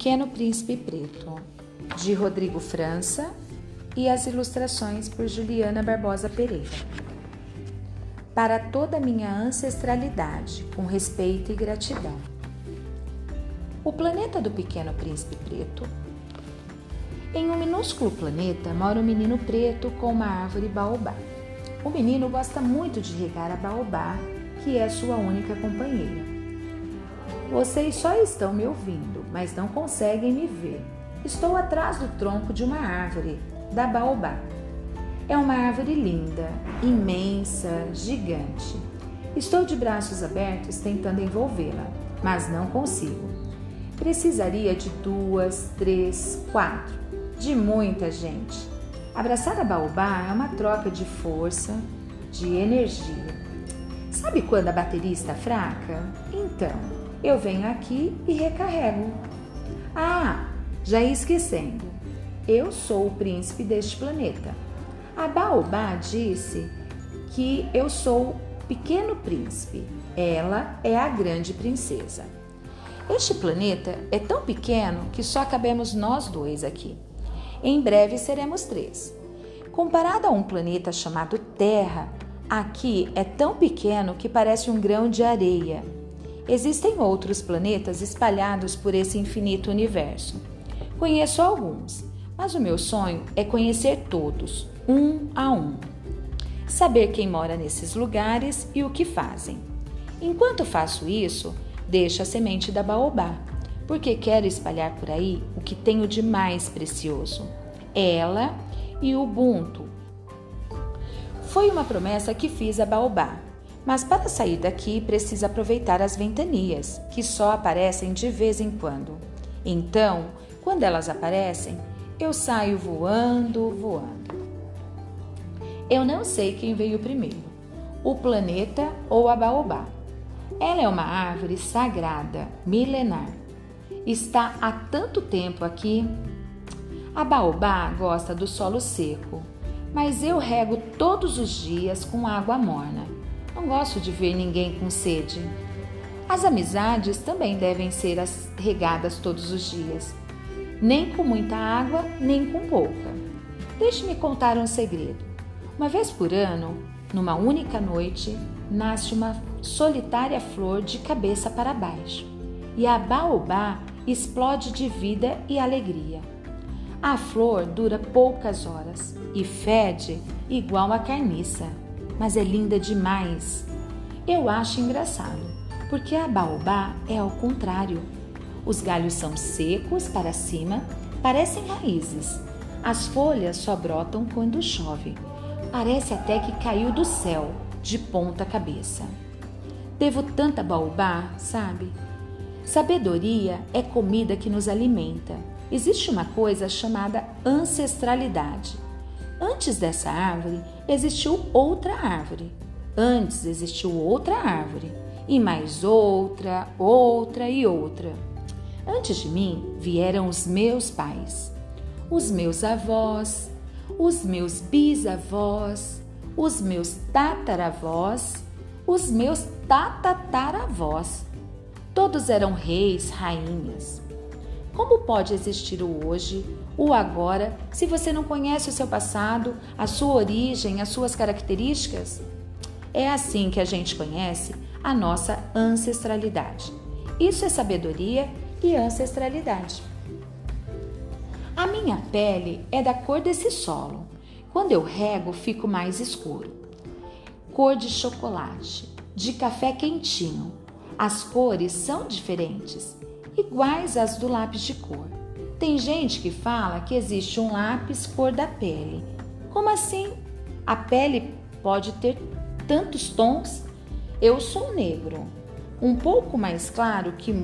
Pequeno Príncipe Preto, de Rodrigo França e as ilustrações por Juliana Barbosa Pereira. Para toda a minha ancestralidade, com respeito e gratidão. O planeta do Pequeno Príncipe Preto. Em um minúsculo planeta mora um menino preto com uma árvore baobá. O menino gosta muito de regar a baobá, que é sua única companheira. Vocês só estão me ouvindo, mas não conseguem me ver. Estou atrás do tronco de uma árvore, da baobá. É uma árvore linda, imensa, gigante. Estou de braços abertos tentando envolvê-la, mas não consigo. Precisaria de duas, três, quatro, de muita gente. Abraçar a baobá é uma troca de força, de energia. Sabe quando a bateria está fraca? Então, eu venho aqui e recarrego. Ah, já ia esquecendo. Eu sou o príncipe deste planeta. A Baobá disse que eu sou o pequeno príncipe. Ela é a grande princesa. Este planeta é tão pequeno que só cabemos nós dois aqui. Em breve seremos três. Comparado a um planeta chamado Terra, aqui é tão pequeno que parece um grão de areia. Existem outros planetas espalhados por esse infinito universo. Conheço alguns, mas o meu sonho é conhecer todos, um a um. Saber quem mora nesses lugares e o que fazem. Enquanto faço isso, deixo a semente da baobá, porque quero espalhar por aí o que tenho de mais precioso: ela e o Ubuntu. Foi uma promessa que fiz a baobá mas para sair daqui precisa aproveitar as ventanias, que só aparecem de vez em quando. Então, quando elas aparecem, eu saio voando, voando. Eu não sei quem veio primeiro, o planeta ou a baobá. Ela é uma árvore sagrada, milenar. Está há tanto tempo aqui. A baobá gosta do solo seco, mas eu rego todos os dias com água morna. Não gosto de ver ninguém com sede. As amizades também devem ser regadas todos os dias, nem com muita água, nem com pouca. Deixe-me contar um segredo. Uma vez por ano, numa única noite, nasce uma solitária flor de cabeça para baixo, e a baobá explode de vida e alegria. A flor dura poucas horas e fede igual a carniça mas é linda demais. Eu acho engraçado, porque a baobá é ao contrário. Os galhos são secos para cima, parecem raízes. As folhas só brotam quando chove. Parece até que caiu do céu, de ponta cabeça. Devo tanta baobá, sabe? Sabedoria é comida que nos alimenta. Existe uma coisa chamada ancestralidade. Antes dessa árvore existiu outra árvore. Antes existiu outra árvore. E mais outra, outra e outra. Antes de mim vieram os meus pais, os meus avós, os meus bisavós, os meus tataravós, os meus tatataravós. Todos eram reis, rainhas. Como pode existir o hoje, o agora, se você não conhece o seu passado, a sua origem, as suas características? É assim que a gente conhece a nossa ancestralidade. Isso é sabedoria e ancestralidade. A minha pele é da cor desse solo. Quando eu rego, fico mais escuro. Cor de chocolate, de café quentinho. As cores são diferentes iguais às do lápis de cor. Tem gente que fala que existe um lápis cor da pele. Como assim? A pele pode ter tantos tons? Eu sou negro, um pouco mais claro que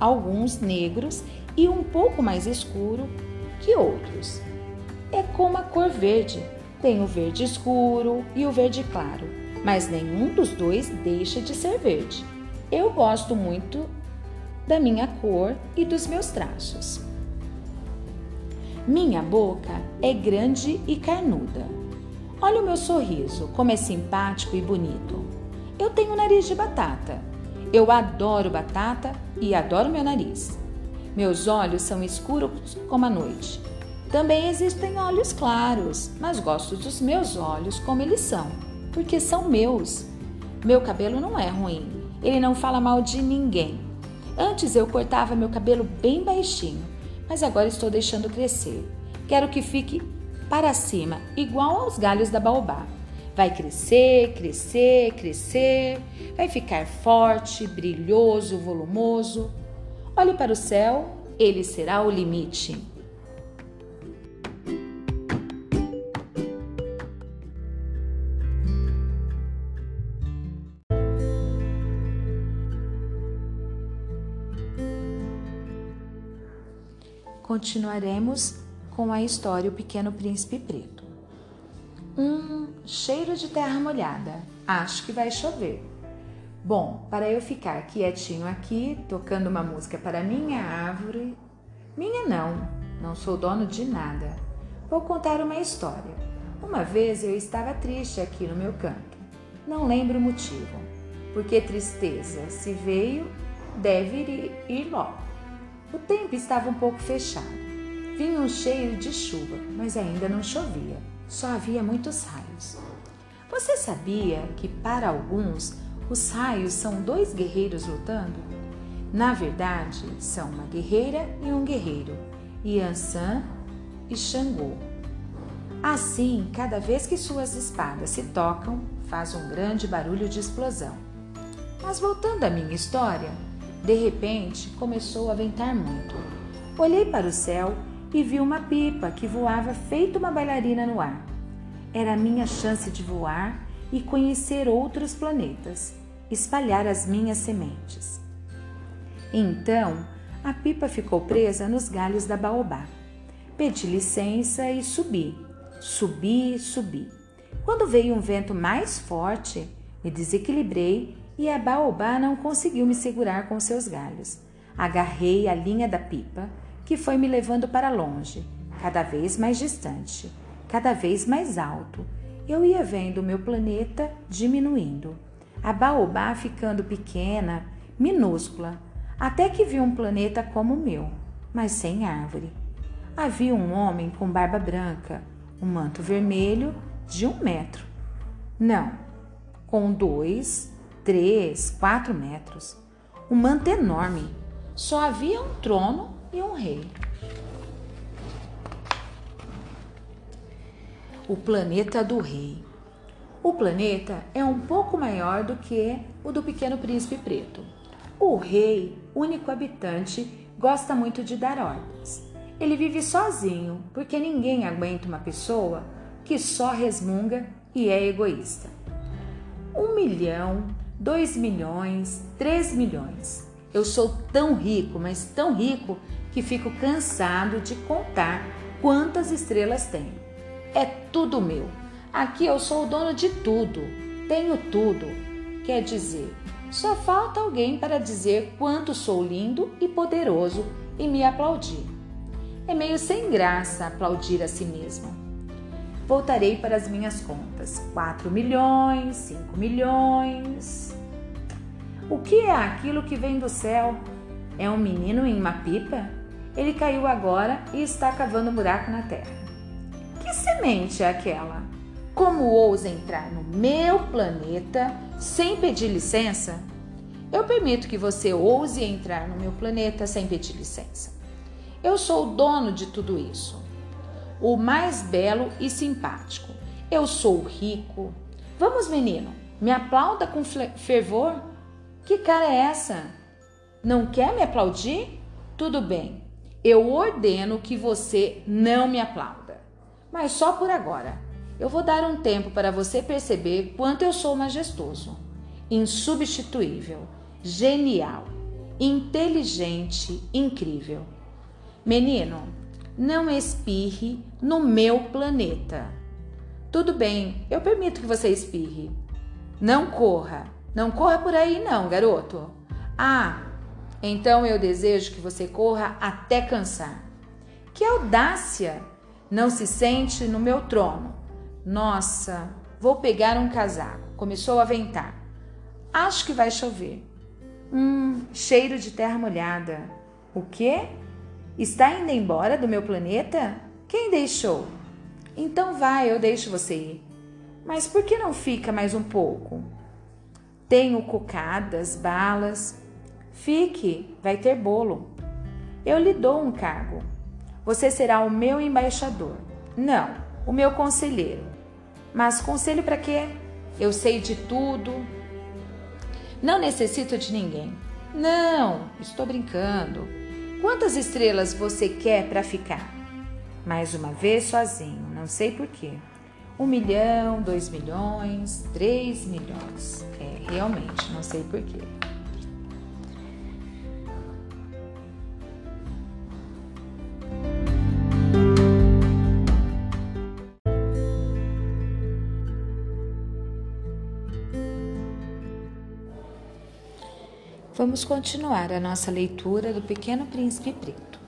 alguns negros e um pouco mais escuro que outros. É como a cor verde. Tem o verde escuro e o verde claro, mas nenhum dos dois deixa de ser verde. Eu gosto muito da minha cor e dos meus traços. Minha boca é grande e carnuda. Olha o meu sorriso, como é simpático e bonito. Eu tenho nariz de batata. Eu adoro batata e adoro meu nariz. Meus olhos são escuros como a noite. Também existem olhos claros, mas gosto dos meus olhos como eles são, porque são meus. Meu cabelo não é ruim, ele não fala mal de ninguém. Antes eu cortava meu cabelo bem baixinho, mas agora estou deixando crescer. Quero que fique para cima, igual aos galhos da baobá. Vai crescer, crescer, crescer, vai ficar forte, brilhoso, volumoso. Olhe para o céu, ele será o limite. Continuaremos com a história O Pequeno Príncipe Preto. Um cheiro de terra molhada. Acho que vai chover. Bom, para eu ficar quietinho aqui, tocando uma música para minha árvore. Minha não, não sou dono de nada. Vou contar uma história. Uma vez eu estava triste aqui no meu canto. Não lembro o motivo. Porque tristeza, se veio, deve ir, ir logo. O tempo estava um pouco fechado. Vinha um cheiro de chuva, mas ainda não chovia. Só havia muitos raios. Você sabia que para alguns os raios são dois guerreiros lutando? Na verdade, são uma guerreira e um guerreiro, Yansan e Xangô. Assim, cada vez que suas espadas se tocam, faz um grande barulho de explosão. Mas voltando à minha história, de repente começou a ventar muito. Olhei para o céu e vi uma pipa que voava feito uma bailarina no ar. Era a minha chance de voar e conhecer outros planetas, espalhar as minhas sementes. Então, a pipa ficou presa nos galhos da baobá. Pedi licença e subi, subi, subi. Quando veio um vento mais forte, me desequilibrei e a baobá não conseguiu me segurar com seus galhos. Agarrei a linha da pipa, que foi me levando para longe, cada vez mais distante, cada vez mais alto, eu ia vendo o meu planeta diminuindo, a baobá ficando pequena, minúscula, até que vi um planeta como o meu, mas sem árvore. Havia um homem com barba branca, um manto vermelho de um metro. Não, com dois, três, quatro metros. Um manto enorme. Só havia um trono e um rei. o planeta do rei. O planeta é um pouco maior do que o do pequeno príncipe preto. O rei, único habitante, gosta muito de dar ordens. Ele vive sozinho porque ninguém aguenta uma pessoa que só resmunga e é egoísta. Um milhão, dois milhões, três milhões. Eu sou tão rico, mas tão rico que fico cansado de contar quantas estrelas tenho. É tudo meu. Aqui eu sou o dono de tudo. Tenho tudo. Quer dizer, só falta alguém para dizer quanto sou lindo e poderoso e me aplaudir. É meio sem graça aplaudir a si mesmo. Voltarei para as minhas contas. 4 milhões, 5 milhões. O que é aquilo que vem do céu? É um menino em uma pipa? Ele caiu agora e está cavando um buraco na terra. Que semente é aquela? Como ousa entrar no meu planeta sem pedir licença? Eu permito que você ouse entrar no meu planeta sem pedir licença. Eu sou o dono de tudo isso. O mais belo e simpático. Eu sou rico. Vamos, menino, me aplauda com fervor? Que cara é essa? Não quer me aplaudir? Tudo bem. Eu ordeno que você não me aplaude mas só por agora. Eu vou dar um tempo para você perceber quanto eu sou majestoso, insubstituível, genial, inteligente, incrível. Menino, não espirre no meu planeta. Tudo bem, eu permito que você espirre. Não corra, não corra por aí não, garoto. Ah, então eu desejo que você corra até cansar. Que audácia! Não se sente no meu trono. Nossa, vou pegar um casaco. Começou a ventar. Acho que vai chover. Hum, cheiro de terra molhada. O quê? Está indo embora do meu planeta? Quem deixou? Então vai, eu deixo você ir. Mas por que não fica mais um pouco? Tenho cocadas, balas. Fique, vai ter bolo. Eu lhe dou um cargo. Você será o meu embaixador. Não, o meu conselheiro. Mas conselho para quê? Eu sei de tudo. Não necessito de ninguém. Não, estou brincando. Quantas estrelas você quer para ficar? Mais uma vez sozinho, não sei porquê. Um milhão, dois milhões, três milhões. É, realmente, não sei porquê. Vamos continuar a nossa leitura do Pequeno Príncipe Preto.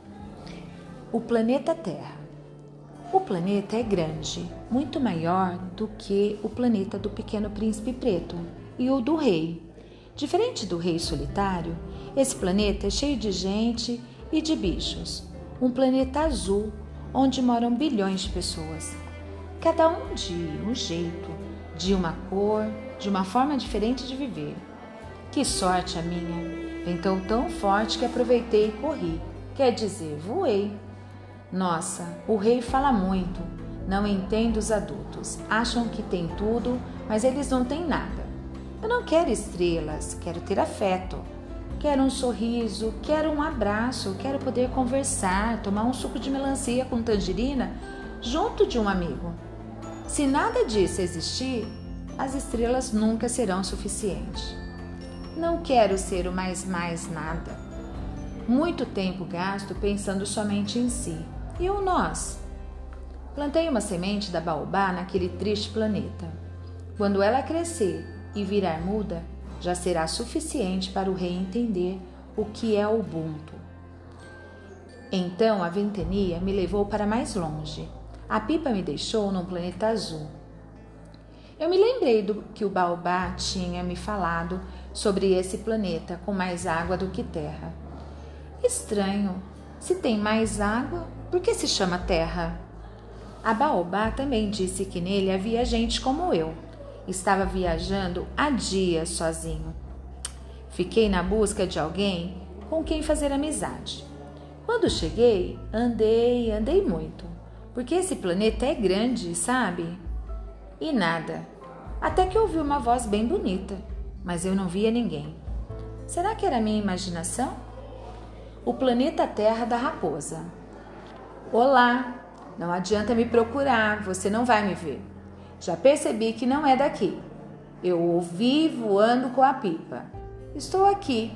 O planeta Terra. O planeta é grande, muito maior do que o planeta do Pequeno Príncipe Preto e o do Rei. Diferente do Rei Solitário, esse planeta é cheio de gente e de bichos. Um planeta azul onde moram bilhões de pessoas, cada um de um jeito, de uma cor, de uma forma diferente de viver. Que sorte a minha! Ventou tão forte que aproveitei e corri. Quer dizer, voei. Nossa, o rei fala muito. Não entendo os adultos. Acham que tem tudo, mas eles não têm nada. Eu não quero estrelas, quero ter afeto. Quero um sorriso, quero um abraço, quero poder conversar, tomar um suco de melancia com tangerina junto de um amigo. Se nada disso existir, as estrelas nunca serão suficientes. Não quero ser o mais mais nada. Muito tempo gasto pensando somente em si. E o nós? Plantei uma semente da baobá naquele triste planeta. Quando ela crescer e virar muda, já será suficiente para o rei entender o que é o Ubuntu. Então a ventania me levou para mais longe. A pipa me deixou num planeta azul. Eu me lembrei do que o Baobá tinha me falado sobre esse planeta com mais água do que terra. Estranho, se tem mais água, por que se chama terra? A Baobá também disse que nele havia gente como eu. Estava viajando há dias sozinho. Fiquei na busca de alguém com quem fazer amizade. Quando cheguei, andei, andei muito, porque esse planeta é grande, sabe? E nada. Até que ouvi uma voz bem bonita mas eu não via ninguém. Será que era minha imaginação? O planeta Terra da Raposa. Olá, não adianta me procurar, você não vai me ver. Já percebi que não é daqui. Eu ouvi voando com a pipa. Estou aqui,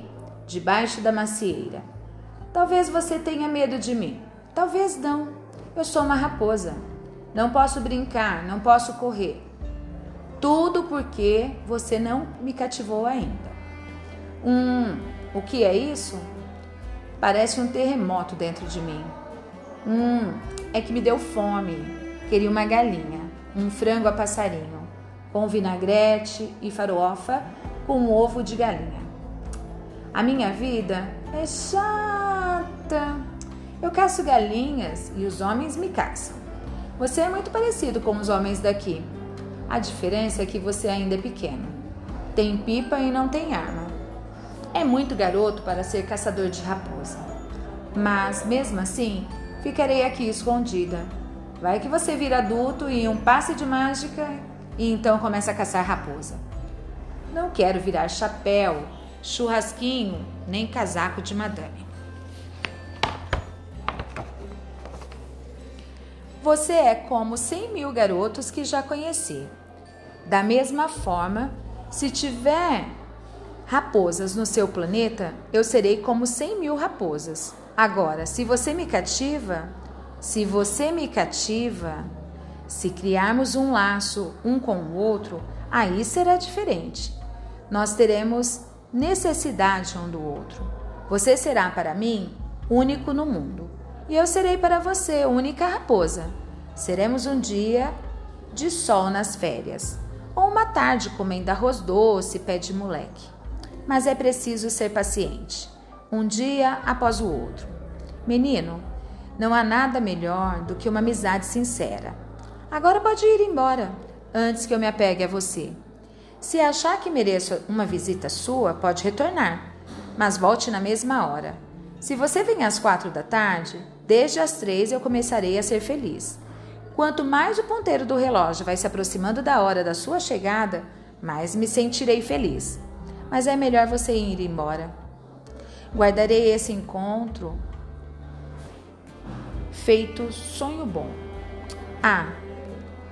debaixo da macieira. Talvez você tenha medo de mim. Talvez não. Eu sou uma raposa. Não posso brincar, não posso correr. Tudo porque você não me cativou ainda. Hum, o que é isso? Parece um terremoto dentro de mim. Hum, é que me deu fome. Queria uma galinha, um frango a passarinho, com vinagrete e farofa com um ovo de galinha. A minha vida é chata. Eu caço galinhas e os homens me caçam. Você é muito parecido com os homens daqui. A diferença é que você ainda é pequeno. Tem pipa e não tem arma. É muito garoto para ser caçador de raposa. Mas, mesmo assim, ficarei aqui escondida. Vai que você vira adulto e um passe de mágica e então começa a caçar raposa. Não quero virar chapéu, churrasquinho, nem casaco de madame. Você é como cem mil garotos que já conheci. Da mesma forma, se tiver raposas no seu planeta, eu serei como cem mil raposas. Agora, se você me cativa, se você me cativa, se criarmos um laço um com o outro, aí será diferente. Nós teremos necessidade um do outro. Você será para mim único no mundo e eu serei para você única raposa. Seremos um dia de sol nas férias, ou uma tarde comendo arroz doce, pé de moleque. Mas é preciso ser paciente, um dia após o outro. Menino, não há nada melhor do que uma amizade sincera. Agora pode ir embora, antes que eu me apegue a você. Se achar que mereço uma visita sua, pode retornar, mas volte na mesma hora. Se você vem às quatro da tarde, desde as três eu começarei a ser feliz. Quanto mais o ponteiro do relógio vai se aproximando da hora da sua chegada, mais me sentirei feliz. Mas é melhor você ir embora. Guardarei esse encontro feito sonho bom. Ah,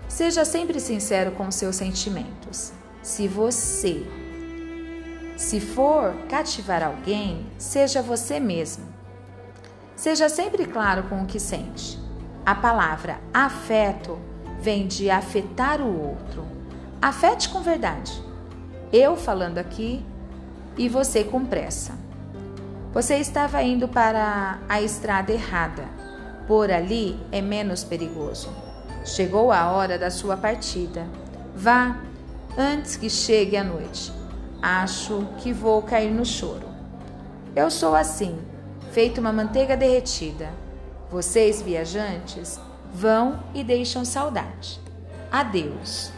seja sempre sincero com seus sentimentos. Se você se for cativar alguém, seja você mesmo. Seja sempre claro com o que sente. A palavra afeto vem de afetar o outro. Afete com verdade. Eu falando aqui e você com pressa. Você estava indo para a estrada errada. Por ali é menos perigoso. Chegou a hora da sua partida. Vá antes que chegue a noite. Acho que vou cair no choro. Eu sou assim, feito uma manteiga derretida. Vocês, viajantes, vão e deixam saudade. Adeus.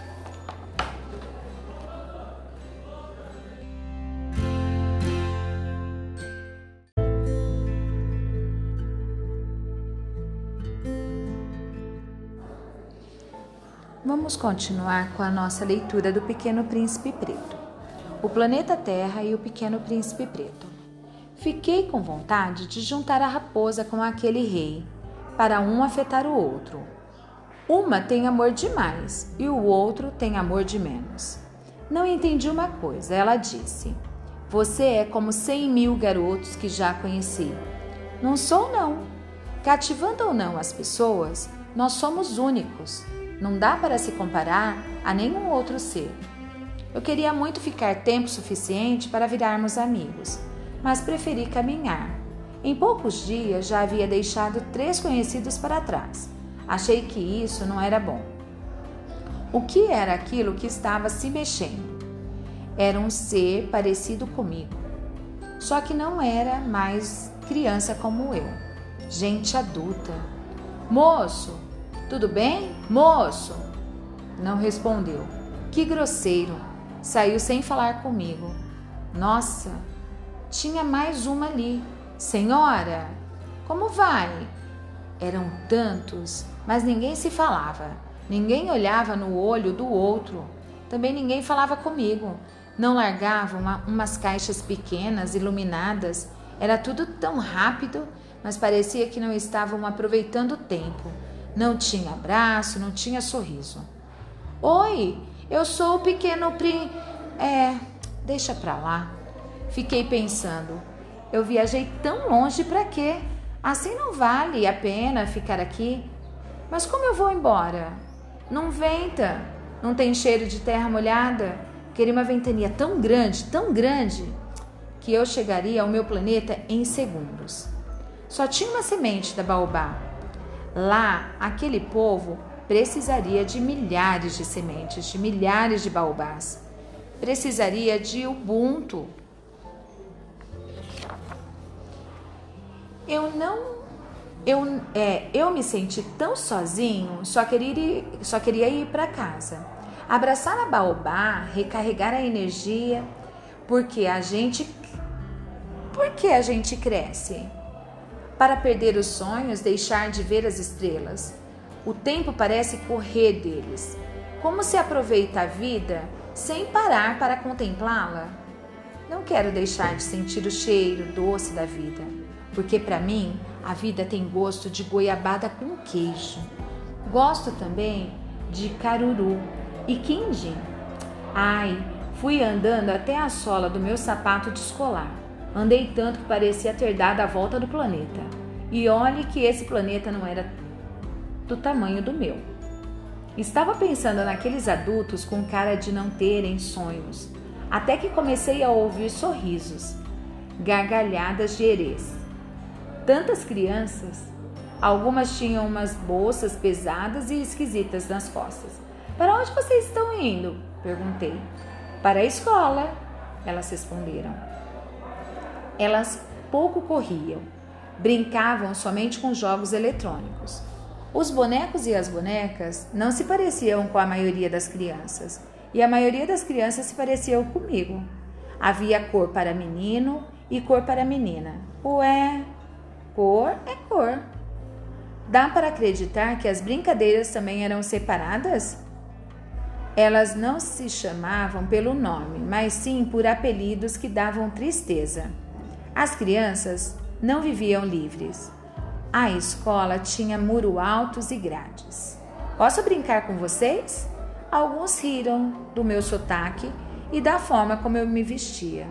Vamos continuar com a nossa leitura do Pequeno Príncipe Preto. O planeta Terra e o Pequeno Príncipe Preto. Fiquei com vontade de juntar a raposa com aquele rei, para um afetar o outro. Uma tem amor demais e o outro tem amor de menos. Não entendi uma coisa, ela disse. Você é como cem mil garotos que já conheci. Não sou, não. Cativando ou não as pessoas, nós somos únicos. Não dá para se comparar a nenhum outro ser. Eu queria muito ficar tempo suficiente para virarmos amigos, mas preferi caminhar. Em poucos dias já havia deixado três conhecidos para trás. Achei que isso não era bom. O que era aquilo que estava se mexendo? Era um ser parecido comigo, só que não era mais criança como eu, gente adulta. Moço, tudo bem? Moço! Não respondeu. Que grosseiro! Saiu sem falar comigo. Nossa, tinha mais uma ali. Senhora, como vai? Eram tantos, mas ninguém se falava. Ninguém olhava no olho do outro. Também ninguém falava comigo. Não largavam uma, umas caixas pequenas, iluminadas. Era tudo tão rápido, mas parecia que não estavam aproveitando o tempo. Não tinha abraço, não tinha sorriso. Oi, eu sou o pequeno Pri. É, deixa pra lá. Fiquei pensando. Eu viajei tão longe para quê? Assim não vale a pena ficar aqui. Mas como eu vou embora? Não venta, não tem cheiro de terra molhada. Queria uma ventania tão grande, tão grande, que eu chegaria ao meu planeta em segundos. Só tinha uma semente da baobá Lá, aquele povo precisaria de milhares de sementes, de milhares de baobás. Precisaria de Ubuntu. Eu não eu, é, eu me senti tão sozinho, só queria ir, só queria ir para casa. Abraçar a baobá, recarregar a energia, porque a gente porque a gente cresce para perder os sonhos, deixar de ver as estrelas. O tempo parece correr deles. Como se aproveita a vida sem parar para contemplá-la? Não quero deixar de sentir o cheiro doce da vida, porque para mim a vida tem gosto de goiabada com queijo. Gosto também de caruru e quindim. Ai, fui andando até a sola do meu sapato de escolar. Andei tanto que parecia ter dado a volta do planeta. E olhe que esse planeta não era do tamanho do meu. Estava pensando naqueles adultos com cara de não terem sonhos, até que comecei a ouvir sorrisos, gargalhadas de herês. Tantas crianças, algumas tinham umas bolsas pesadas e esquisitas nas costas. Para onde vocês estão indo? perguntei. Para a escola, elas responderam. Elas pouco corriam, brincavam somente com jogos eletrônicos. Os bonecos e as bonecas não se pareciam com a maioria das crianças, e a maioria das crianças se pareciam comigo. Havia cor para menino e cor para menina. Ué, cor é cor. Dá para acreditar que as brincadeiras também eram separadas? Elas não se chamavam pelo nome, mas sim por apelidos que davam tristeza. As crianças não viviam livres. A escola tinha muro altos e grades. Posso brincar com vocês? Alguns riram do meu sotaque e da forma como eu me vestia.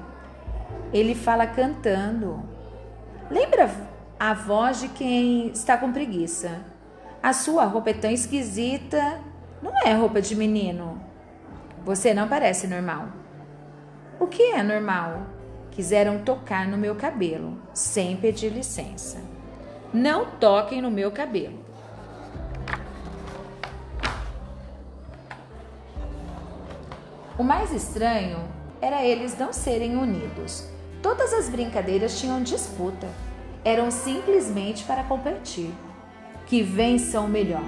Ele fala cantando. Lembra a voz de quem está com preguiça? A sua roupa é tão esquisita não é roupa de menino. Você não parece normal. O que é normal? Quiseram tocar no meu cabelo, sem pedir licença. Não toquem no meu cabelo. O mais estranho era eles não serem unidos. Todas as brincadeiras tinham disputa. Eram simplesmente para competir. Que vençam melhor,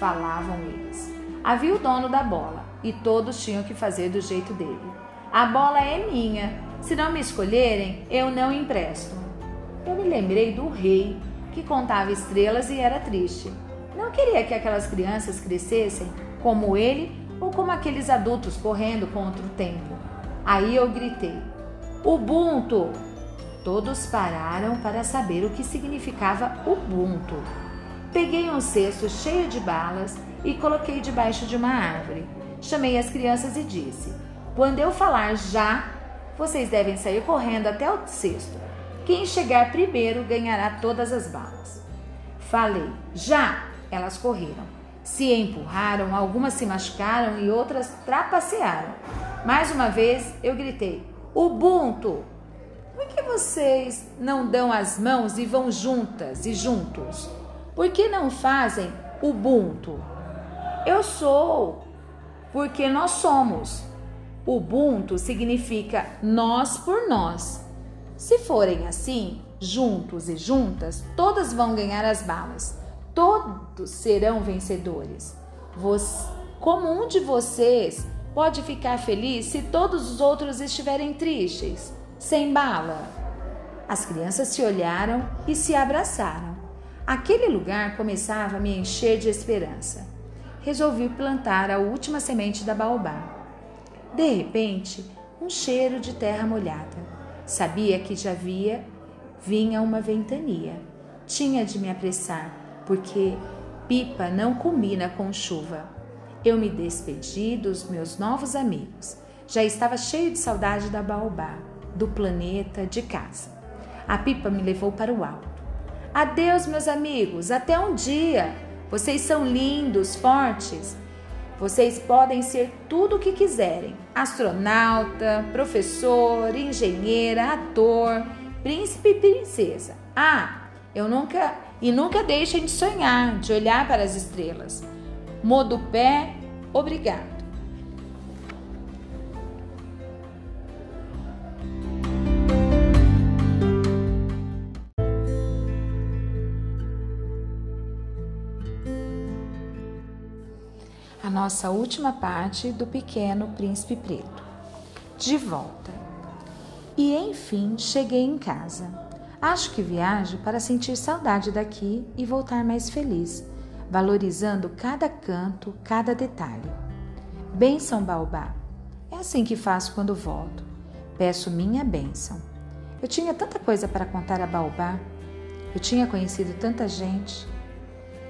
falavam eles. Havia o dono da bola e todos tinham que fazer do jeito dele. A bola é minha. Se não me escolherem, eu não empresto. Eu me lembrei do rei que contava estrelas e era triste. Não queria que aquelas crianças crescessem como ele ou como aqueles adultos correndo contra o tempo. Aí eu gritei: Ubuntu! Todos pararam para saber o que significava Ubuntu. Peguei um cesto cheio de balas e coloquei debaixo de uma árvore. Chamei as crianças e disse: Quando eu falar já, vocês devem sair correndo até o cesto. Quem chegar primeiro ganhará todas as balas. Falei: Já! Elas correram. Se empurraram, algumas se machucaram e outras trapacearam. Mais uma vez eu gritei: Ubuntu! Por que vocês não dão as mãos e vão juntas e juntos? Por que não fazem Ubuntu? Eu sou, porque nós somos. Ubuntu significa nós por nós. Se forem assim, juntos e juntas, todas vão ganhar as balas. Todos serão vencedores. Você, como um de vocês pode ficar feliz se todos os outros estiverem tristes, sem bala? As crianças se olharam e se abraçaram. Aquele lugar começava a me encher de esperança resolvi plantar a última semente da baobá. De repente, um cheiro de terra molhada. Sabia que já havia vinha uma ventania. Tinha de me apressar, porque pipa não combina com chuva. Eu me despedi dos meus novos amigos. Já estava cheio de saudade da baobá, do planeta, de casa. A pipa me levou para o alto. Adeus, meus amigos, até um dia! Vocês são lindos, fortes. Vocês podem ser tudo o que quiserem: astronauta, professor, engenheira, ator, príncipe e princesa. Ah, eu nunca e nunca deixem de sonhar, de olhar para as estrelas. Modo pé, obrigado. Nossa última parte do Pequeno Príncipe Preto. De volta. E enfim cheguei em casa. Acho que viajo para sentir saudade daqui e voltar mais feliz, valorizando cada canto, cada detalhe. Benção, Baobá. É assim que faço quando volto. Peço minha bênção. Eu tinha tanta coisa para contar a Baobá. Eu tinha conhecido tanta gente,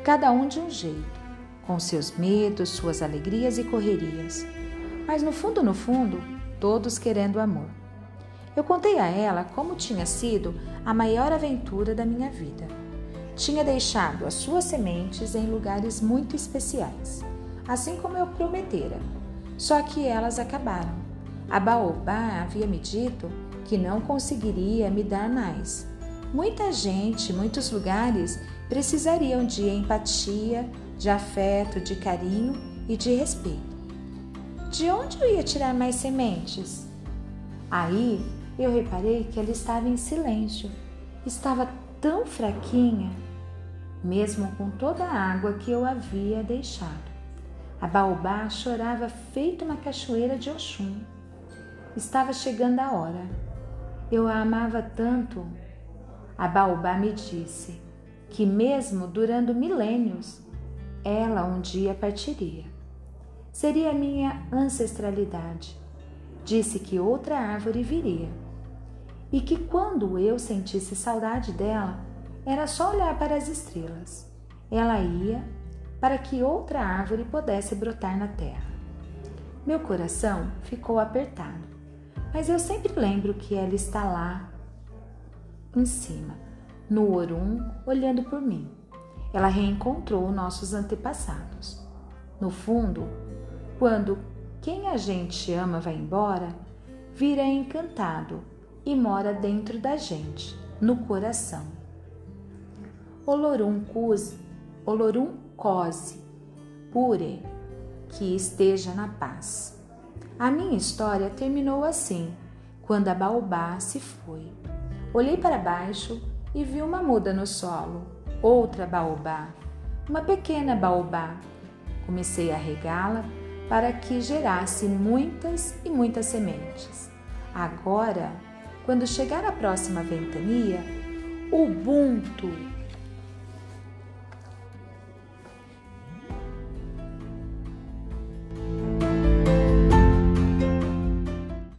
cada um de um jeito com seus medos, suas alegrias e correrias. Mas no fundo, no fundo, todos querendo amor. Eu contei a ela como tinha sido a maior aventura da minha vida. Tinha deixado as suas sementes em lugares muito especiais, assim como eu prometera. Só que elas acabaram. A Baobá havia me dito que não conseguiria me dar mais. Muita gente, muitos lugares precisariam de empatia, de afeto, de carinho e de respeito. De onde eu ia tirar mais sementes? Aí eu reparei que ela estava em silêncio. Estava tão fraquinha, mesmo com toda a água que eu havia deixado. A baobá chorava feito uma cachoeira de Oxum. Estava chegando a hora. Eu a amava tanto. A baobá me disse que, mesmo durando milênios, ela um dia partiria. Seria minha ancestralidade. Disse que outra árvore viria e que quando eu sentisse saudade dela, era só olhar para as estrelas. Ela ia para que outra árvore pudesse brotar na terra. Meu coração ficou apertado, mas eu sempre lembro que ela está lá em cima, no Orum, olhando por mim. Ela reencontrou nossos antepassados. No fundo, quando quem a gente ama vai embora, vira encantado e mora dentro da gente, no coração. Olorum cuse, olorum cose, pure, que esteja na paz. A minha história terminou assim, quando a baobá se foi. Olhei para baixo e vi uma muda no solo, outra baobá, uma pequena baobá. Comecei a regá-la para que gerasse muitas e muitas sementes. Agora quando chegar a próxima ventania, Ubuntu